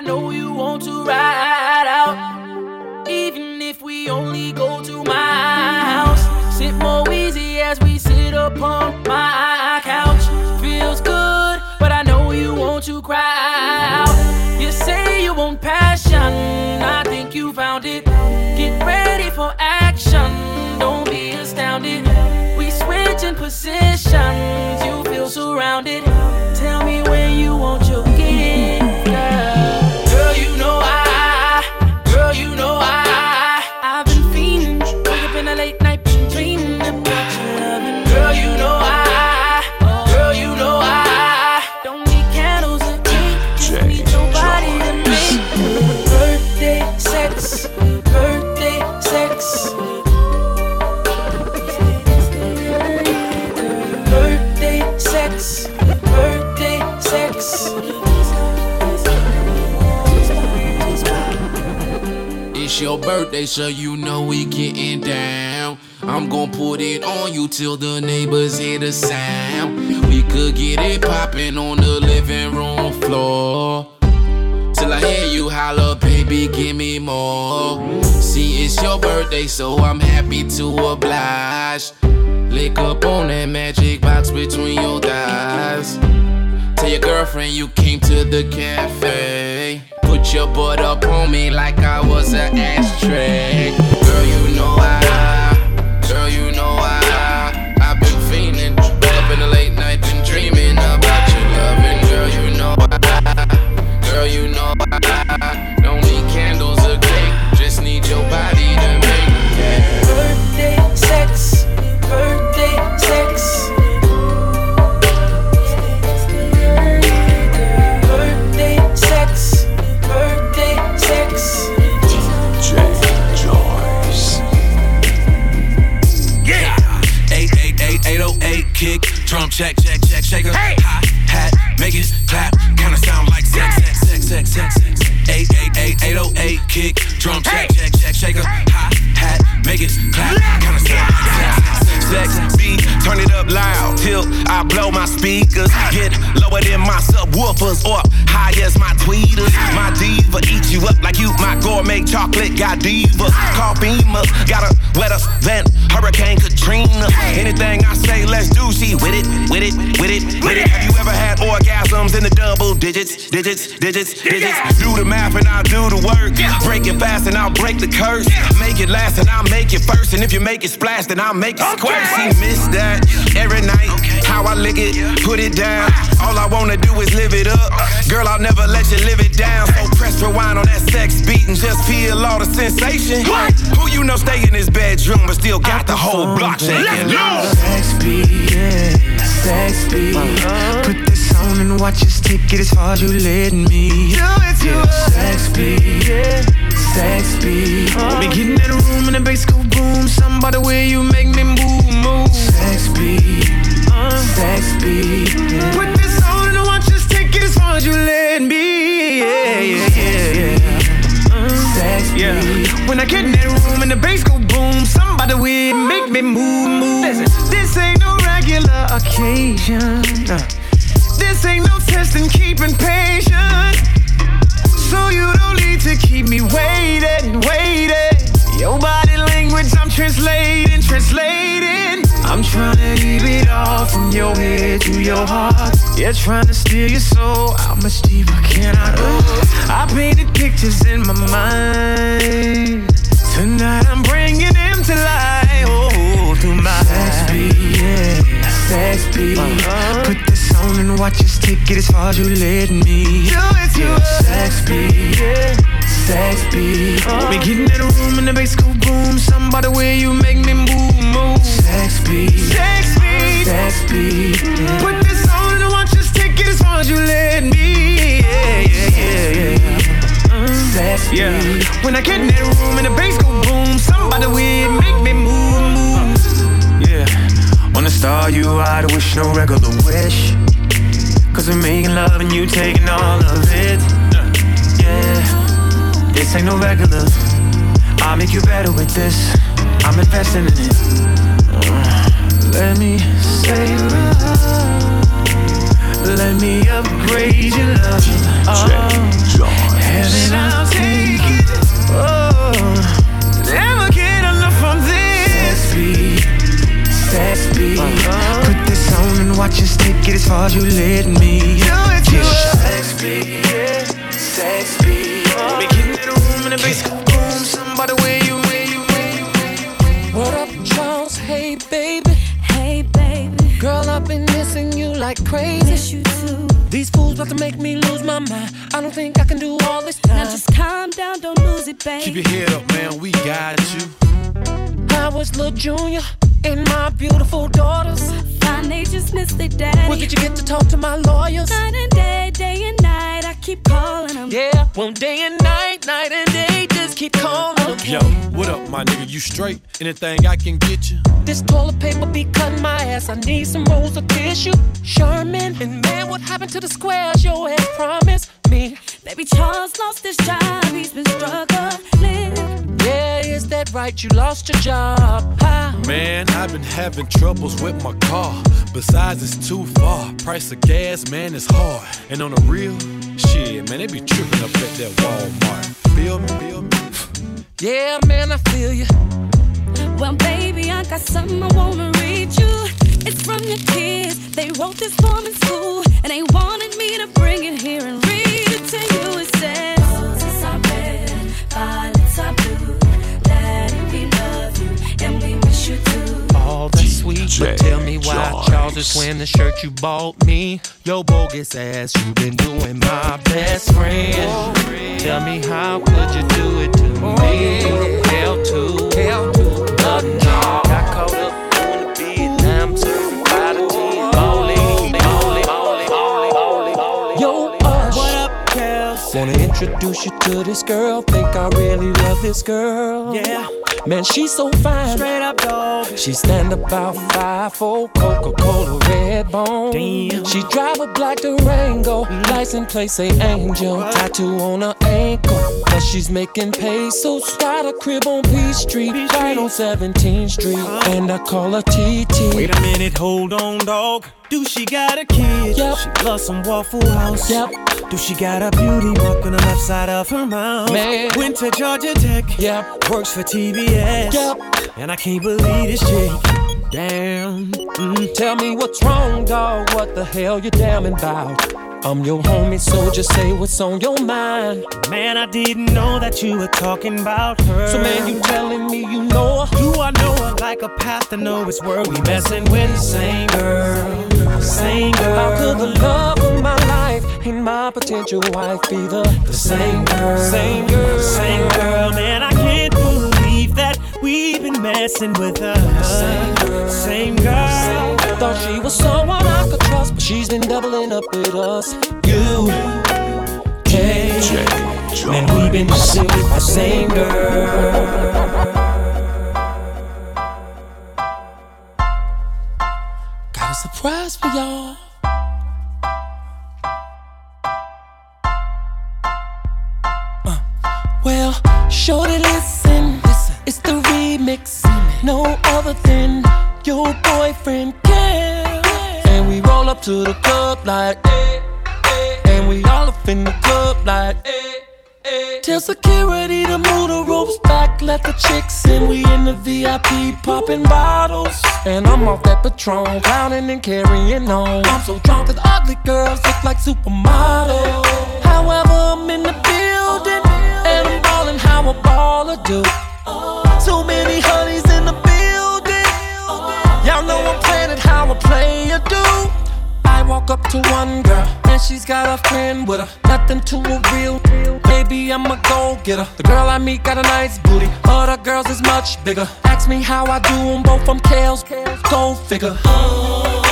I know you want to ride out. Even if we only go to my house, sit more easy as we sit upon my so you know we getting down. I'm gon' put it on you till the neighbors hear the sound. We could get it poppin' on the living room floor. Till I hear you holler, baby, give me more. See, it's your birthday, so I'm happy to oblige. Lick up on that magic box between your thighs. Your girlfriend you came to the cafe. Put your butt up on me like I was an ashtray. Girl, you know I, girl, you know I, I've been. Woke up in the late night, been dreaming about your loving. Girl, you know I, girl, you know I, make it clap, kinda sound like sex, sex, sex, sex, sex, sex. 888 808 kick, drum check, check, check, shaker. Hi hat, make it clap, kinda sound like sex, sex, sex. Sex beat, turn it up loud till I blow my speakers. Get lower than my subwoofers or high as my tweeters. My diva eat you up like you my gourmet chocolate godiva. Call Beamer, got a wetter than Hurricane Katrina. Anything I say, let's do. She with it, with it, with it, with it. Have you ever had orgasms in the double digits, digits, digits, digits? Do the math and I'll do the work. Break it fast and I'll break the curse. Make it last and I'll make it first. And if you make it splash, then I'll make it squirt. She missed that every night. How I lick it, put it down. All I wanna do is live it up. Girl, I'll never let you live it down. So press rewind on that sex beat and just feel all the sensation. What? Who you know stay in his bedroom but still got the whole block shaking? Sex beat, yeah, sex beat. Uh-huh. Put this on and watch us take it as far as you let me. Do it to yeah, sex beat, yeah, sex beat. Uh-huh. We get in that room and the bass go boom. Somebody where you make me move, move. Beat, sex beat. Yeah. Put this on and watch us take it as far as you let me. Yeah, yeah, yeah, yeah. Sex beat. When I get in that room and the bass go boom, somebody will make me move, move. Listen, this ain't no regular occasion. Uh, This ain't no test in keeping patience. So you don't need to keep me waiting, waiting. Your body language, I'm translating, translating. I'm trying to keep it all from your head to your heart. Yeah, trying to steal your soul. How much deeper can I go? I painted pictures in my mind. Tonight I'm bringing them to life. Oh, through my sex beat, yeah, sex beat. Uh-huh. Put this on and watch us take it as far as you let me. Do it to yeah, sex beat, yeah, sex beat. Uh-huh. We get in that room and the bass go boom. Somebody where you make me move, move. Beat, sex beat, sex beat. Yeah. Put this on and watch us take it as far as you let me. Yeah, yeah, yeah, yeah. When I get in that room and the bass go boom, somebody will make me move, move. Yeah. Wanna star you out, I wish no regular wish. Cause we're making love and you taking all of it. Yeah. This ain't no regular. I'll make you better with this. I'm investing in it. Let me say Let me upgrade your love. Oh, heaven, I'll take it. Oh, never get enough from this. Sex beat, beat. Put this on and watch us take it as far as you let me. Do it to. Sex beat, yeah, sex beat. We get in the room in the bass boom. Somebody where crazy. Miss you too. These fools about to make me lose my mind. I don't think I can do all this time. Now just calm down, don't lose it, babe. Keep your head up, man. We got you. I was little junior and my beautiful daughters. Fine, they just miss their daddy. Where did you get to talk to my lawyers? Night and day, day and night, I keep calling them. Yeah, well, day and night, night and day, just keep calling them. Okay. Yo, what up, my nigga? You straight? Anything I can get you? This toilet paper be cutting my ass. I need some rolls of tissue. Sherman, and man, what happened to the squares your ass promised me? Baby Charles lost his job, he's been struggling. Yeah, is that right? You lost your job. Huh? Man, I've been having troubles with my car. Besides, it's too far. Price of gas, man, is hard. And on the real, shit, man, they be tripping up at that Walmart. Feel me? Feel me? Yeah, man, I feel you. Well, baby, I got something I wanna read you. It's from your kids. They wrote this form in school, and they wanted me to bring it here and read it to you. All that's sweet, but tell me why Charles is wearing the shirt you bought me. Yo, bogus ass, you've been doing my best friend. Tell me how could you do it to me? Hell to, hell to, nothing. Got caught up on the Vietnam certified a team. Bowling, bowling, bowling, bowling, bowling, bowling. Yo, Ush. What up, Kels? Wanna introduce you to this girl? Think I really love this girl. Yeah, Man, she's so fine. straight up dog. She stand about five four Coca-Cola red bone. Damn. She drive a black Durango, license plate say Angel, tattoo on her ankle. But she's making pesos. Got a crib on Peachtree, right on 17th Street, and I call her TT. Wait a minute, hold on, dog. Do she got a kid? Yep. She loves some Waffle House. Yep. Do she got a beauty mark on the left side of her mouth? Man. Went to Georgia Tech. Yep. Works for TBS. Yep. And I can't believe this chick. Damn. Mm. Tell me what's wrong, dog. What the hell you damning about? I'm your homie, so just say what's on your mind. Man, I didn't know that you were talking about her. So man, you telling me you know her? Do I know her like a path to know it's where we messing with the same girl? Same girl. How could the love of my and my potential wife be the, same girl? Same girl, same girl, man. I can't believe that we've been messing with her. Same girl, same girl. Thought she was someone I could trust, but she's been doubling up with us. You, K, Man, we've been messing with the same girl. got a surprise for y'all. Shorty, listen. It's the remix. No other than your boyfriend can. And we roll up to the club like, eh, eh. and we all up in the club like, eh, eh. Tell security to move the ropes back, let the chicks in. We in the VIP popping bottles. And I'm off that Patron, clowning and carrying on. I'm so drunk that ugly girls look like supermodels. However, I'm in the how a baller do. Too many honeys in the building. Y'all know I'm playing it how a player do. I walk up to one girl, and she's got a friend with her. Nothing to a real, baby, I'm a go getter. The girl I meet got a nice booty, other girls is much bigger. Ask me how I do them both from Kells, go figure. They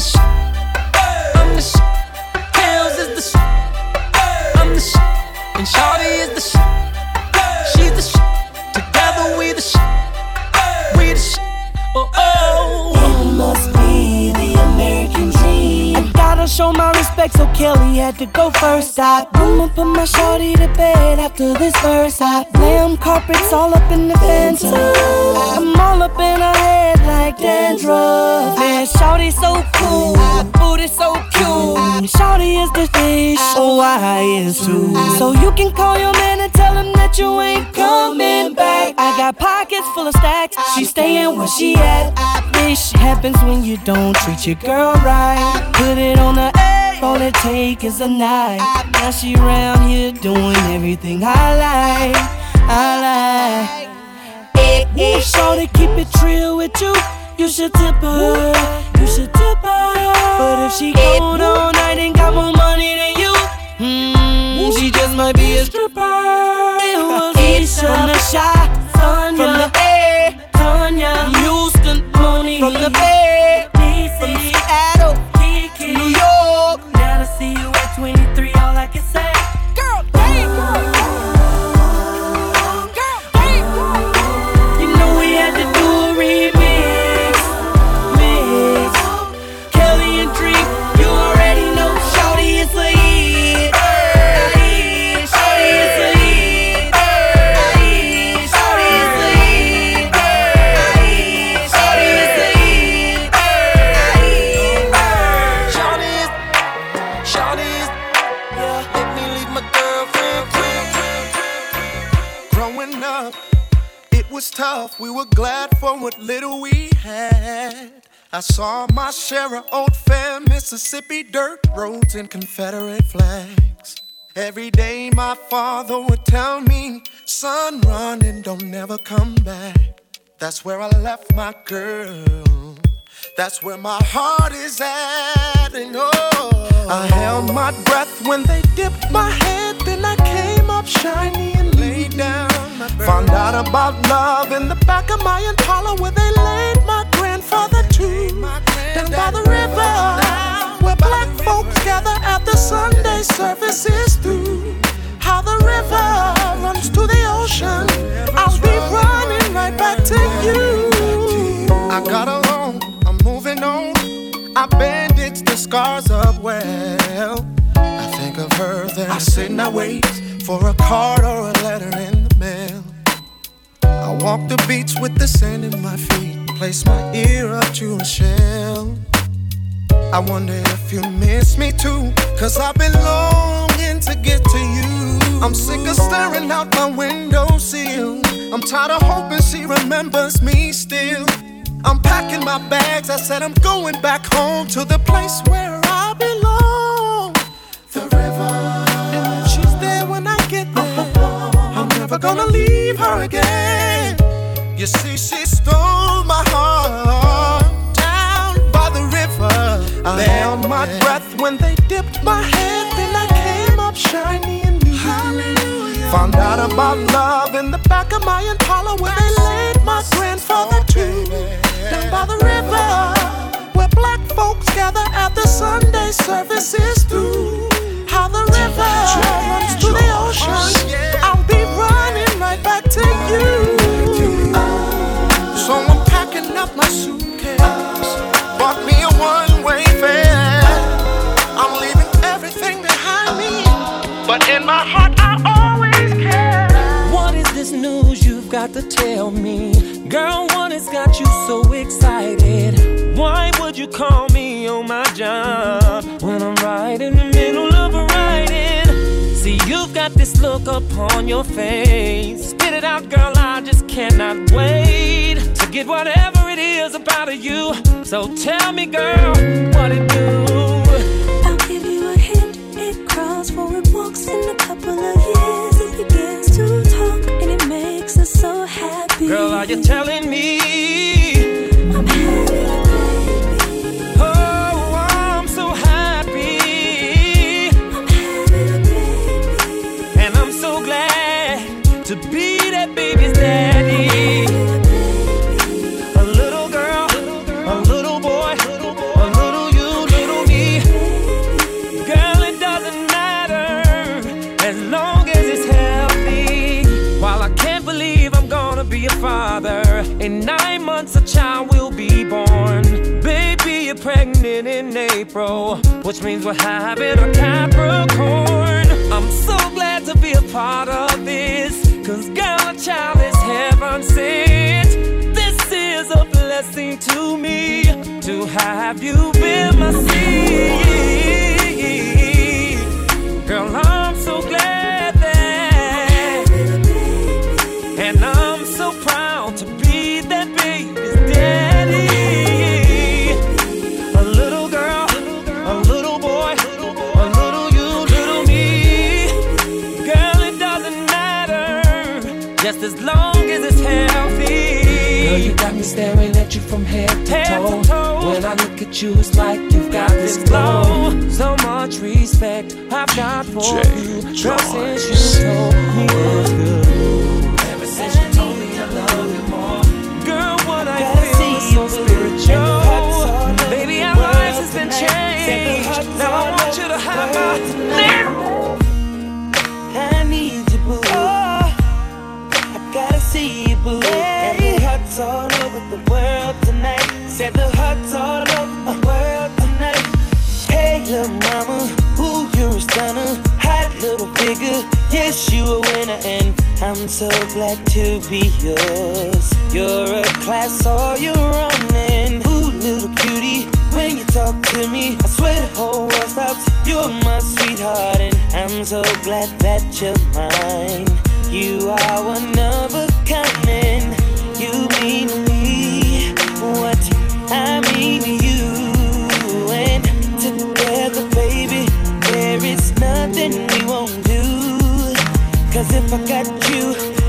the shit. I'm the shit. Kells is the shit. I'm the shit. And Shawty is the show my respect so Kelly had to go first. I boom put my shorty to bed after this verse. I lamb carpets all up in the fence. I'm all up in her head like dandruff. Man, shorty so cool, booty so Shorty is the fish, oh I is too. So you can call your man and tell him that you ain't coming back. I got pockets full of stacks. She staying where she at. This happens when you don't treat your girl right. Put it on the all it take is a knife. Now she round here doing everything I like. I like. Hey, shorty, keep it real with you. You should tip her. You should tip her. But if she gone all night and got more money than you, hmm, she just might be a stripper. It was Isha from the shot, Sonya from the A, Tanya, Houston, Moni from the Bay, what little we had. I saw my share of old fair Mississippi dirt roads and Confederate flags. Every day my father would tell me, son, run and don't never come back. That's where I left my girl. That's where my heart is at. And oh, I held my breath when they dipped my head. Then I came up shiny and laid down. Found out about love in the back of my Impala where they laid my grandfather too. Down by the river where black folks gather after Sunday services through. How the river runs to the ocean. I'll be running right back to you. I got a along, I'm moving on. I bandage the scars up well. I think of her, then I sit and I wait for a card or a letter in the. I walk the beach with the sand in my feet, place my ear up to a shell. I wonder if you miss me too, cause I've been longing to get to you. I'm sick of staring out my window sill. I'm tired of hoping she remembers me still. I'm packing my bags, I said I'm going back home to the place where I belong. The river. And she's there when I get there, I'm never gonna leave her again. You see, she stole my heart down by the river. I held my breath when they dipped my head, then I came up shiny and new. Found out about love in the back of my Impala where they laid my grandfather too. Down by the river where black folks gather after Sunday services through. How the river runs when I'm right in the middle got this look upon your face. Spit it out, girl, I just cannot wait to get whatever it is about you. So tell me, girl, what it do? I'll give you a hint. It crawls for it walks in a couple of years. It begins to talk and it makes us so happy. Girl, are you telling me? Which means we're having a Capricorn. I'm so glad to be a part of this, cause girl, a child is heaven sent. This is a blessing to me to have you in my seat. Girl, I'm so glad that, and I'm Girl, you got me staring at you from head to, Head to toe. toe. When I look at you, it's like you've got this glow. So much respect I've got for you. Girl, since you told me it's good. Ever since you told me I love you more. Girl, what I feel is so spiritual. And the heart's all over Baby, our lives has been tonight. Said the changed. Now I want you to have my I need you, boo. Oh. I gotta see you, boo. All over the world tonight. Said the hearts all over the world tonight. Hey, little mama, ooh, you're a stunner. Hot little figure, yes, you a winner. And I'm so glad to be yours. You're a class all your own. And ooh, little cutie, when you talk to me, I swear the whole world stops. You're my sweetheart, and I'm so glad that you're mine. You are one of a kind, mean to me what I mean to you. And together, baby, there is nothing we won't do. Cause if I got you,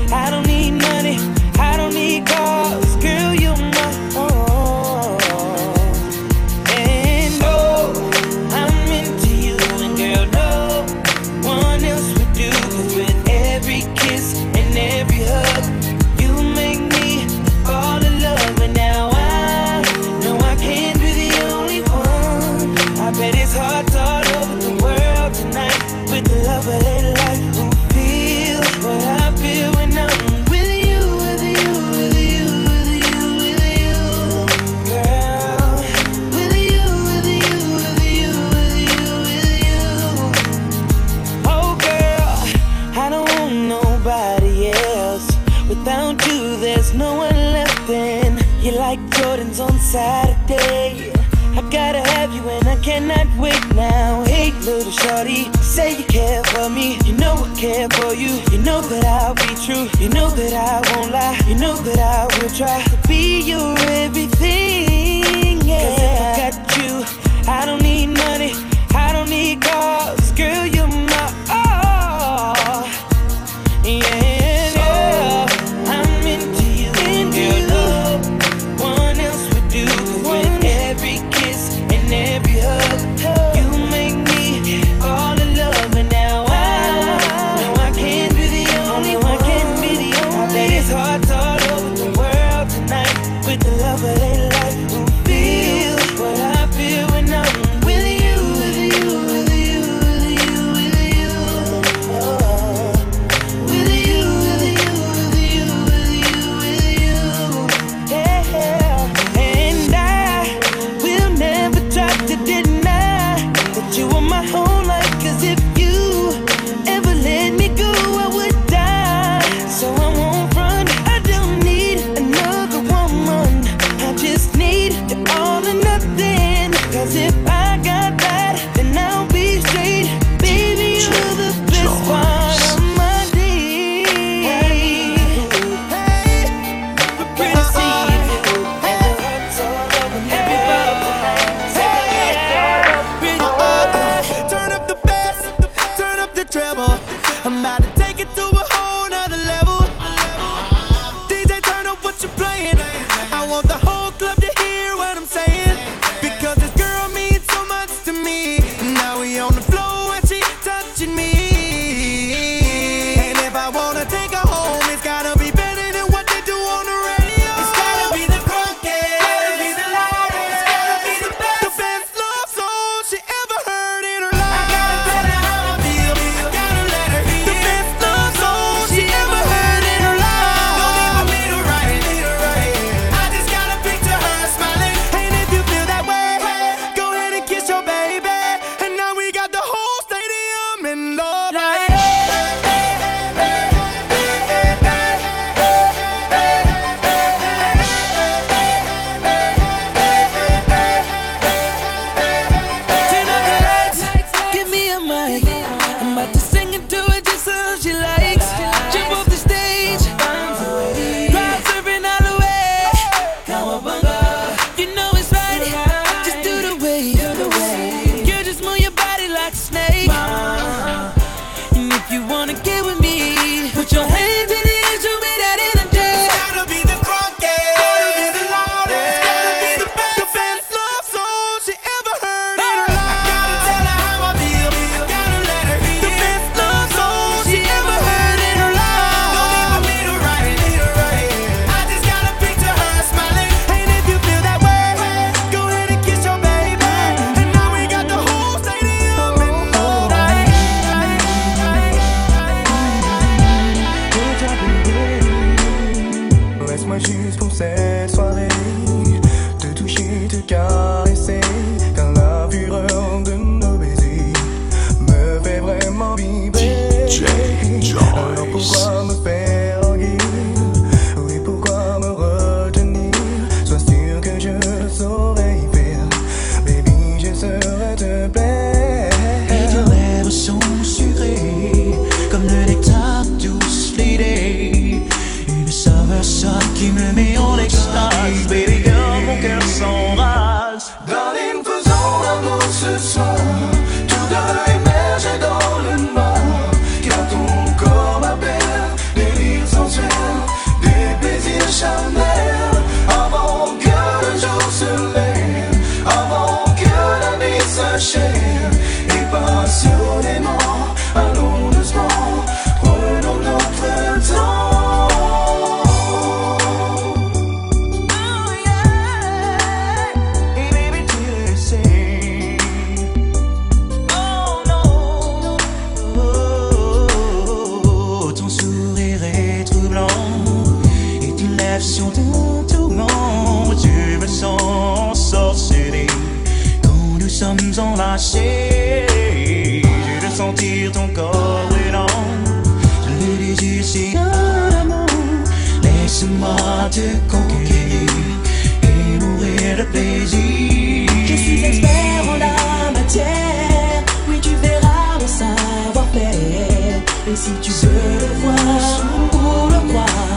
Et si tu veux le voir ou le croire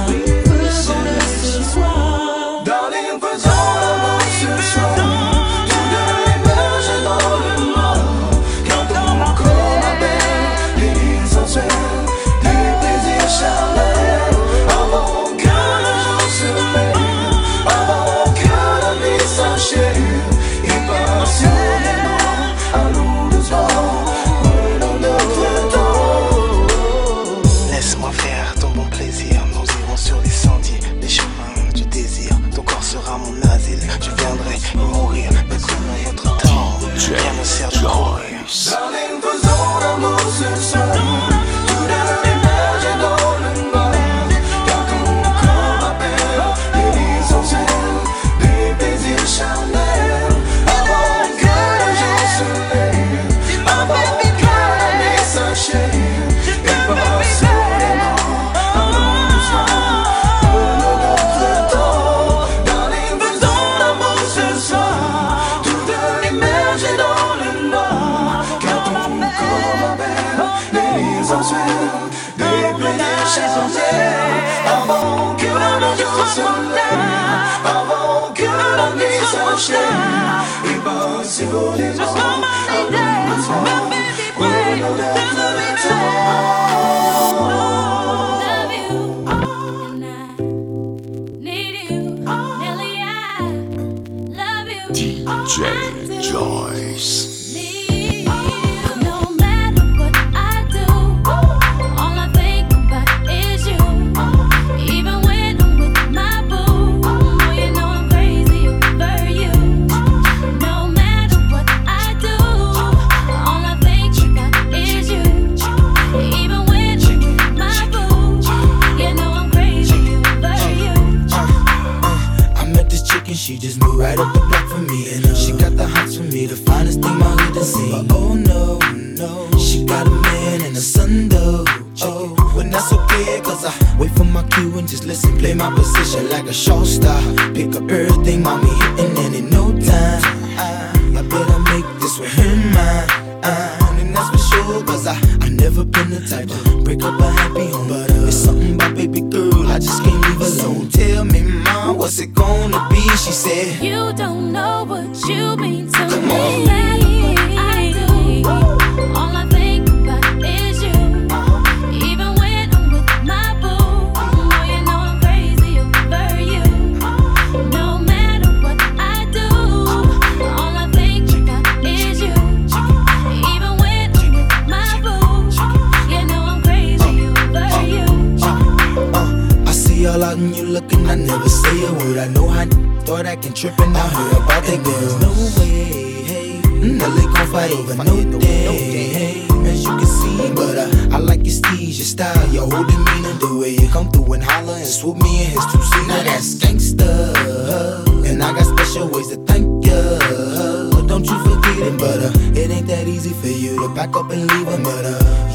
back and tripping out heard about that girl. no way, hey. Mm-hmm. Mm, the gon' fight over no day, hey. As you can see, but uh, I like your steez, your style, your whole demeanor, the way you come through and holler and swoop me in his two seat. Now that's gangsta, and I got special ways to thank ya. But Don't you forget it, but uh, it ain't that easy for you to back up and leave him, but uh,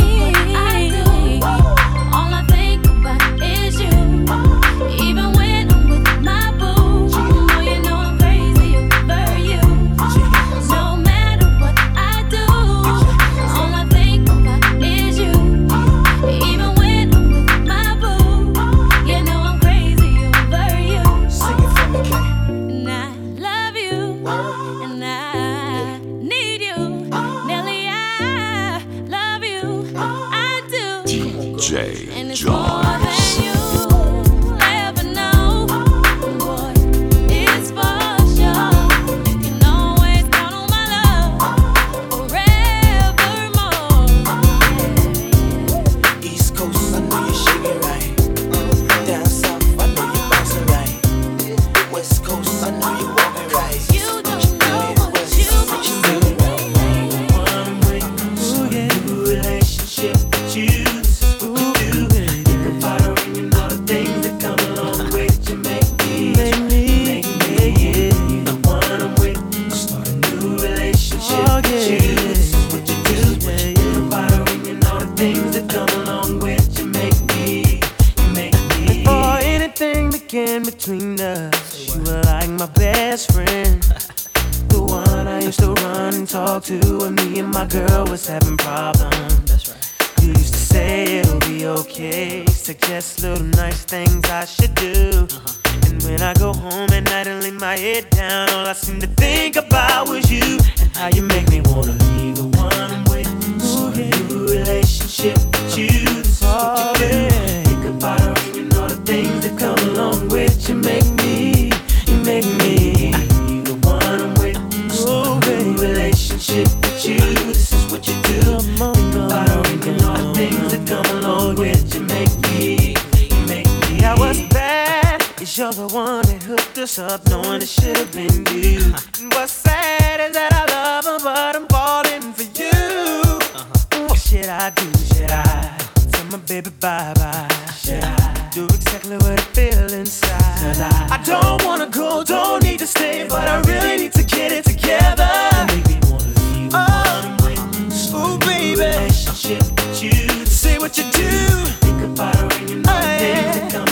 up knowing it should have been you. And what's sad is that I love her, but I'm falling for you. Uh-huh. What should I do? Should I tell my baby bye bye? Should I do exactly what I feel inside? Cause I, I don't wanna go, don't need to stay, but I really need to get it together. Oh, baby. Relationship with you. Say what you do. Think about her and you know oh, yeah. come.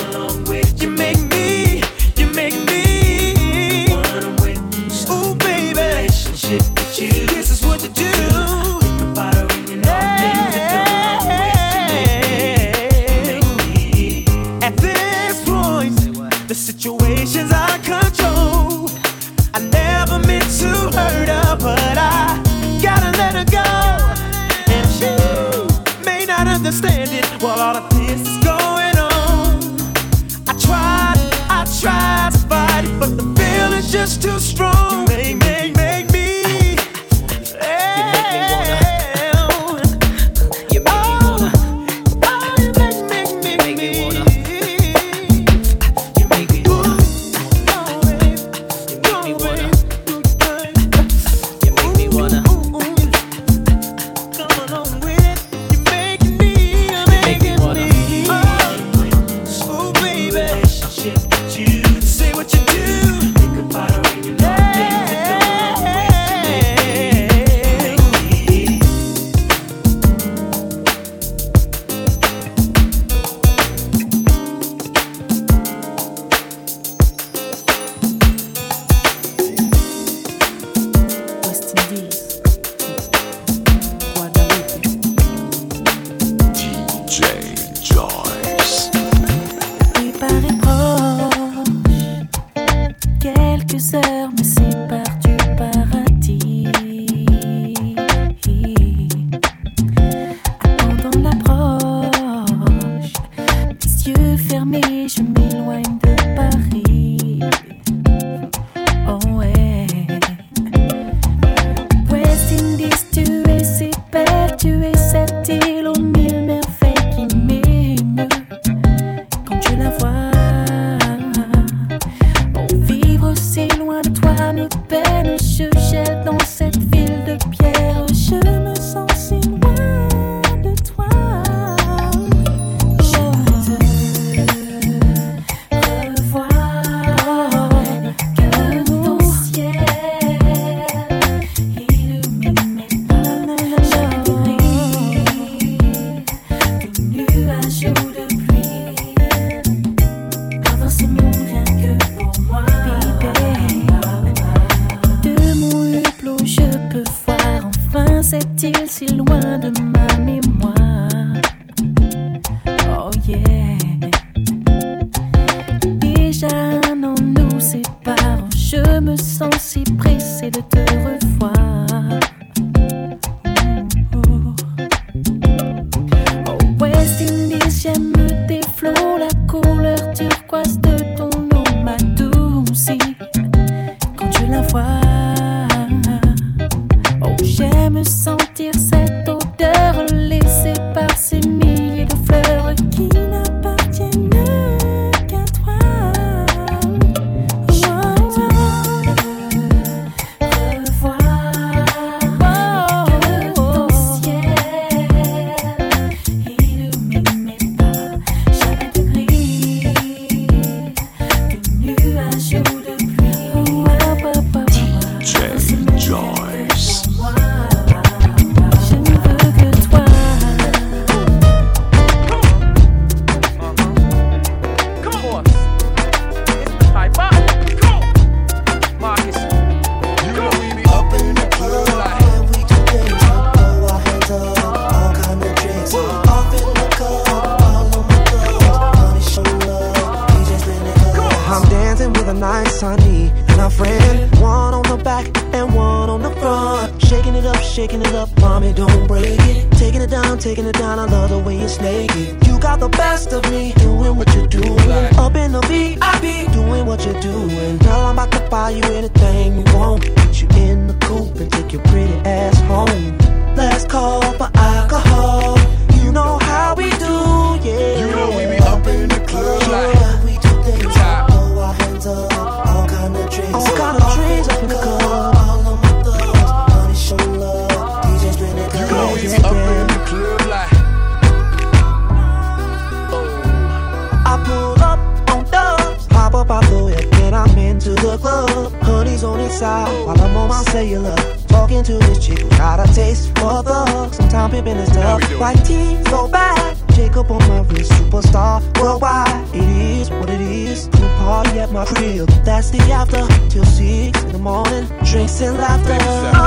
you Taking it down, I love the way it's naked. You got the best of me, doing what you're doing. Up in the VIP, doing what you're doing. Girl, I'm about to buy you anything you want. Put you in the coupe and take your pretty ass home. Let's call for White tee, so bad. Jacob on my wrist, superstar worldwide. It is what it is. Pool party at my crib. That's the after till six in the morning. Drinks and laughter.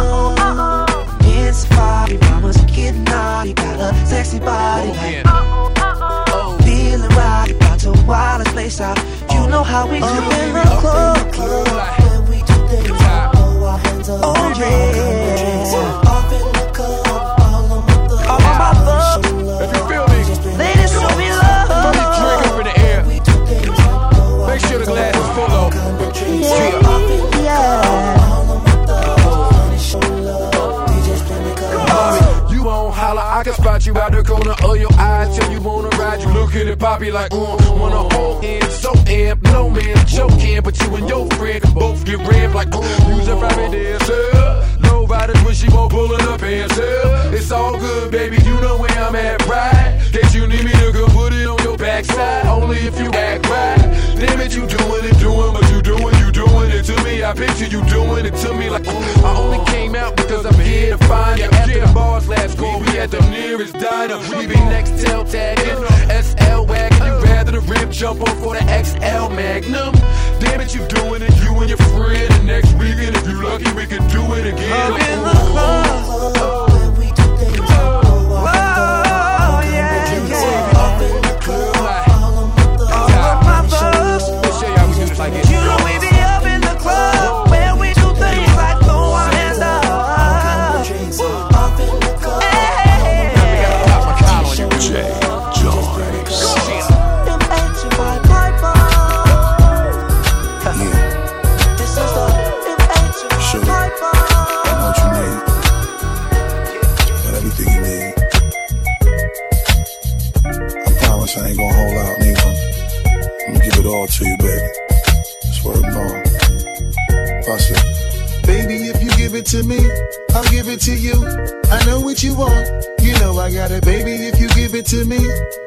To me,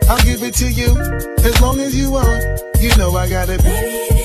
I'll give it to you. As long as you want, you know I got it.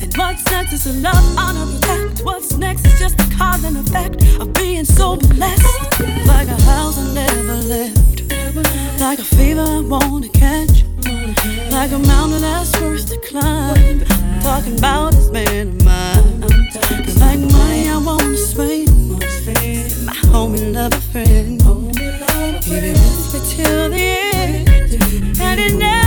And what's next is to love, honor, protect. What's next is just the cause and effect of being so blessed. Like a house I never left, like a fever I wanna catch. Like a mountain that's worth to climb. I'm talking about this man of mine. Like money I wanna spend. My homie, love, a friend. Be with me till the end. And it never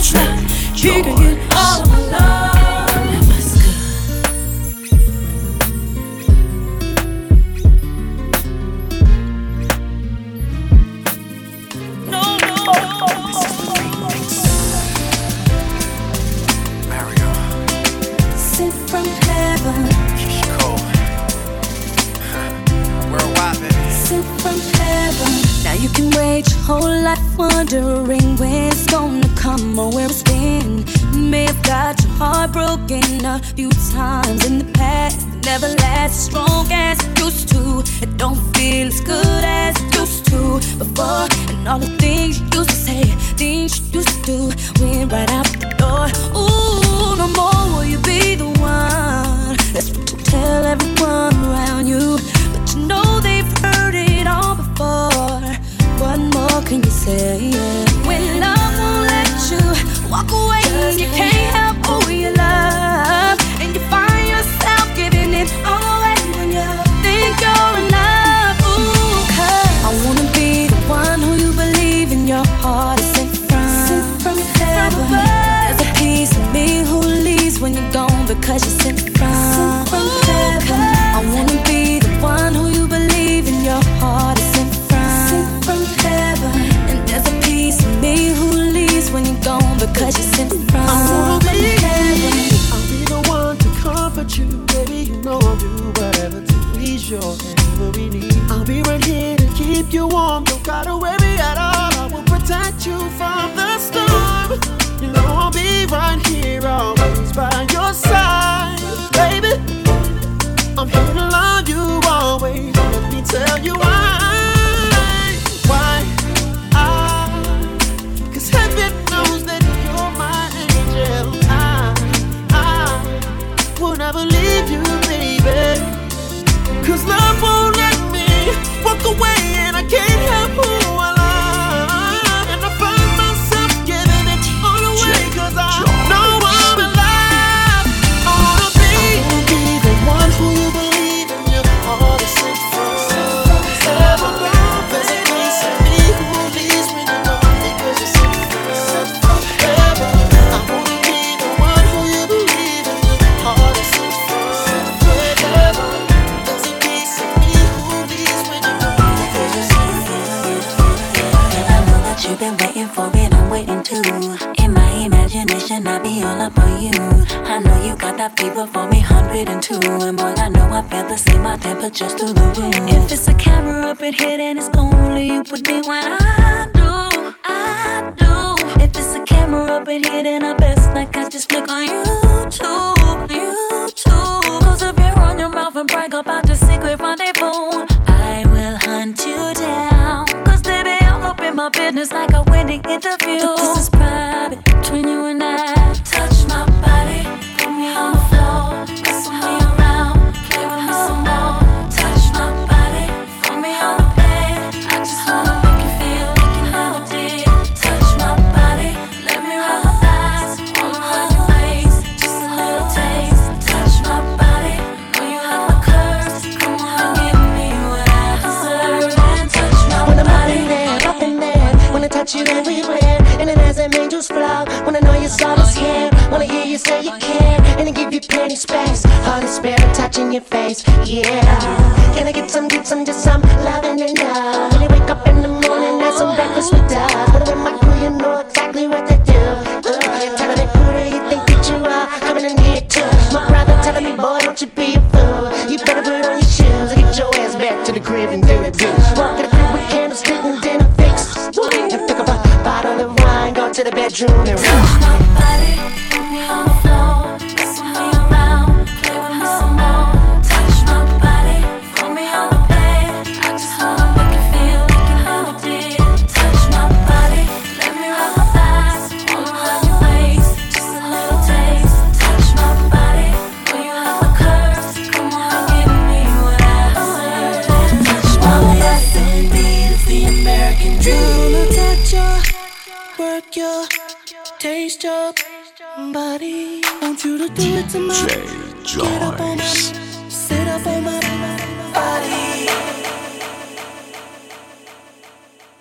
no, won't stop. He can get all of. Sent from heaven. Sent from heaven. Now you can wait your whole life wondering where it's gonna come or where it's been. May have got your heart broken a few times in the past. It never lasts as strong as it used to. It don't feel as good as it used to before. And all the things you used to say, things you used to do, went right out the never leave you, baby. Cause love won't let me walk away. splitting two. And boy, I know I better see my temper just through the room. If it's a camera up in here, then it's only you with me when I. your face, yeah. Can I get some, get some, just some lavender now? When you wake up in the morning, have some breakfast with us.